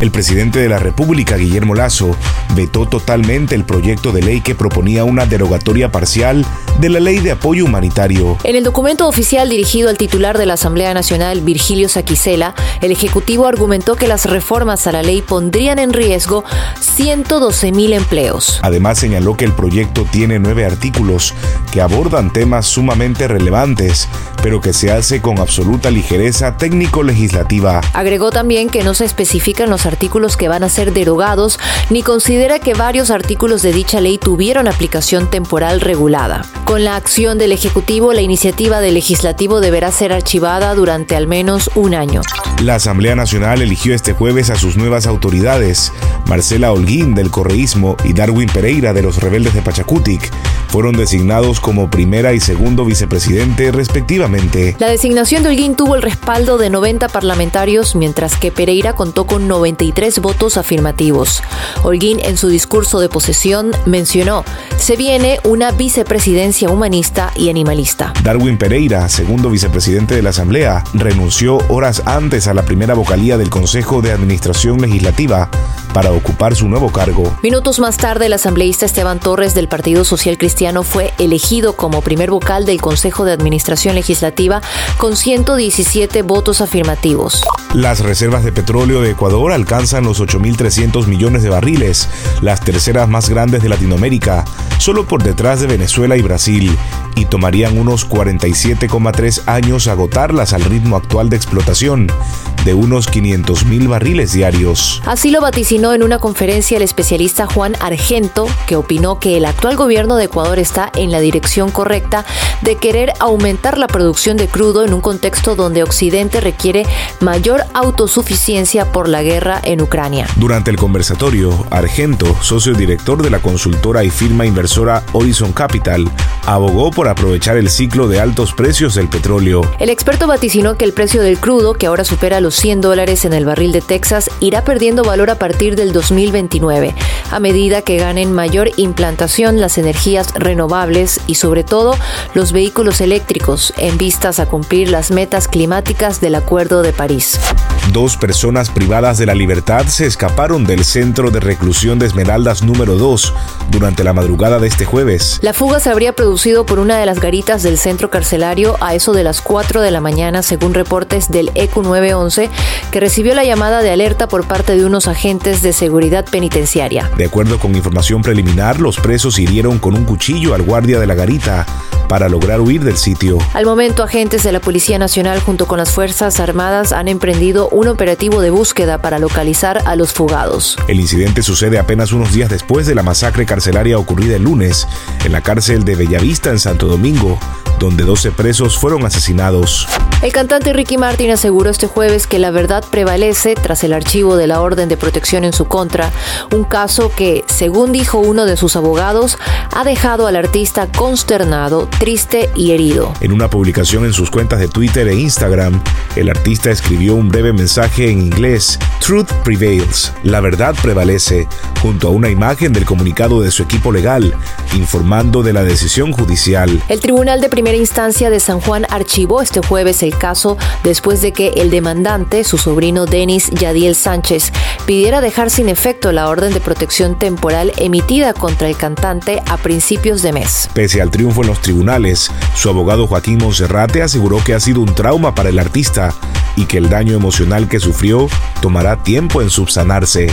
El presidente de la República, Guillermo Lazo, vetó totalmente el proyecto de ley que proponía una derogatoria parcial de la ley de apoyo humanitario. En el documento oficial dirigido al titular de la Asamblea Nacional, Virgilio Saquicela, el Ejecutivo argumentó que las reformas a la ley pondrían en riesgo 112 mil empleos. Además señaló que el proyecto tiene nueve artículos que abordan temas sumamente relevantes, pero que se hace con absoluta ligereza técnico-legislativa. Agregó también que no se especifican los artículos que van a ser derogados, ni considera que varios artículos de dicha ley tuvieron aplicación temporal regulada. Con la acción del Ejecutivo, la iniciativa del Legislativo deberá ser archivada durante al menos un año. La Asamblea Nacional eligió este jueves a sus nuevas autoridades. Marcela Holguín del Correísmo y Darwin Pereira de los Rebeldes de Pachacutic fueron designados como primera y segundo vicepresidente respectivamente. La designación de Holguín tuvo el respaldo de 90 parlamentarios, mientras que Pereira contó con 93 votos afirmativos. Holguín en su discurso de posesión mencionó, se viene una vicepresidencia humanista y animalista. Darwin Pereira, segundo vicepresidente de la Asamblea, renunció horas antes a la primera vocalía del Consejo de Administración Legislativa para ocupar su nuevo cargo. Minutos más tarde, el asambleísta Esteban Torres del Partido Social Cristiano fue elegido como primer vocal del Consejo de Administración Legislativa con 117 votos afirmativos. Las reservas de petróleo de Ecuador alcanzan los 8.300 millones de barriles, las terceras más grandes de Latinoamérica, solo por detrás de Venezuela y Brasil, y tomarían unos 47,3 años agotarlas al ritmo actual de explotación, de unos 500.000 barriles diarios. Así lo vaticinó en una conferencia el especialista Juan Argento, que opinó que el actual gobierno de Ecuador está en la dirección correcta de querer aumentar la producción de crudo en un contexto donde Occidente requiere mayor autosuficiencia por la guerra en Ucrania. Durante el conversatorio, Argento, socio director de la consultora y firma inversora Horizon Capital, abogó por aprovechar el ciclo de altos precios del petróleo. El experto vaticinó que el precio del crudo, que ahora supera los 100 dólares en el barril de Texas, irá perdiendo valor a partir del 2029, a medida que ganen mayor implantación las energías renovables y sobre todo los vehículos eléctricos en vistas a cumplir las metas climáticas del Acuerdo de París. Dos personas privadas de la libertad se escaparon del centro de reclusión de Esmeraldas número 2 durante la madrugada de este jueves. La fuga se habría producido por una de las garitas del centro carcelario a eso de las 4 de la mañana, según reportes del ECU 911, que recibió la llamada de alerta por parte de unos agentes de seguridad penitenciaria. De acuerdo con información preliminar, los presos hirieron con un cuchillo al guardia de la garita para lograr huir del sitio. Al momento, agentes de la Policía Nacional junto con las Fuerzas Armadas han emprendido un operativo de búsqueda para localizar a los fugados. El incidente sucede apenas unos días después de la masacre carcelaria ocurrida el lunes en la cárcel de Bellavista en Santo Domingo, donde 12 presos fueron asesinados. El cantante Ricky Martin aseguró este jueves que la verdad prevalece tras el archivo de la orden de protección en su contra, un caso que, según dijo uno de sus abogados, ha dejado al artista consternado, triste y herido. En una publicación en sus cuentas de Twitter e Instagram, el artista escribió un breve mensaje en inglés, Truth Prevails, la verdad prevalece, junto a una imagen del comunicado de su equipo legal, informando de la decisión judicial. El Tribunal de Primera Instancia de San Juan archivó este jueves el caso después de que el demandante, su sobrino Denis Yadiel Sánchez, pidiera dejar sin efecto la orden de protección temporal emitida contra el cantante a principios de mes. Pese al triunfo en los tribunales, su abogado Joaquín Monserrate aseguró que ha sido un trauma para el artista y que el daño emocional que sufrió tomará tiempo en subsanarse.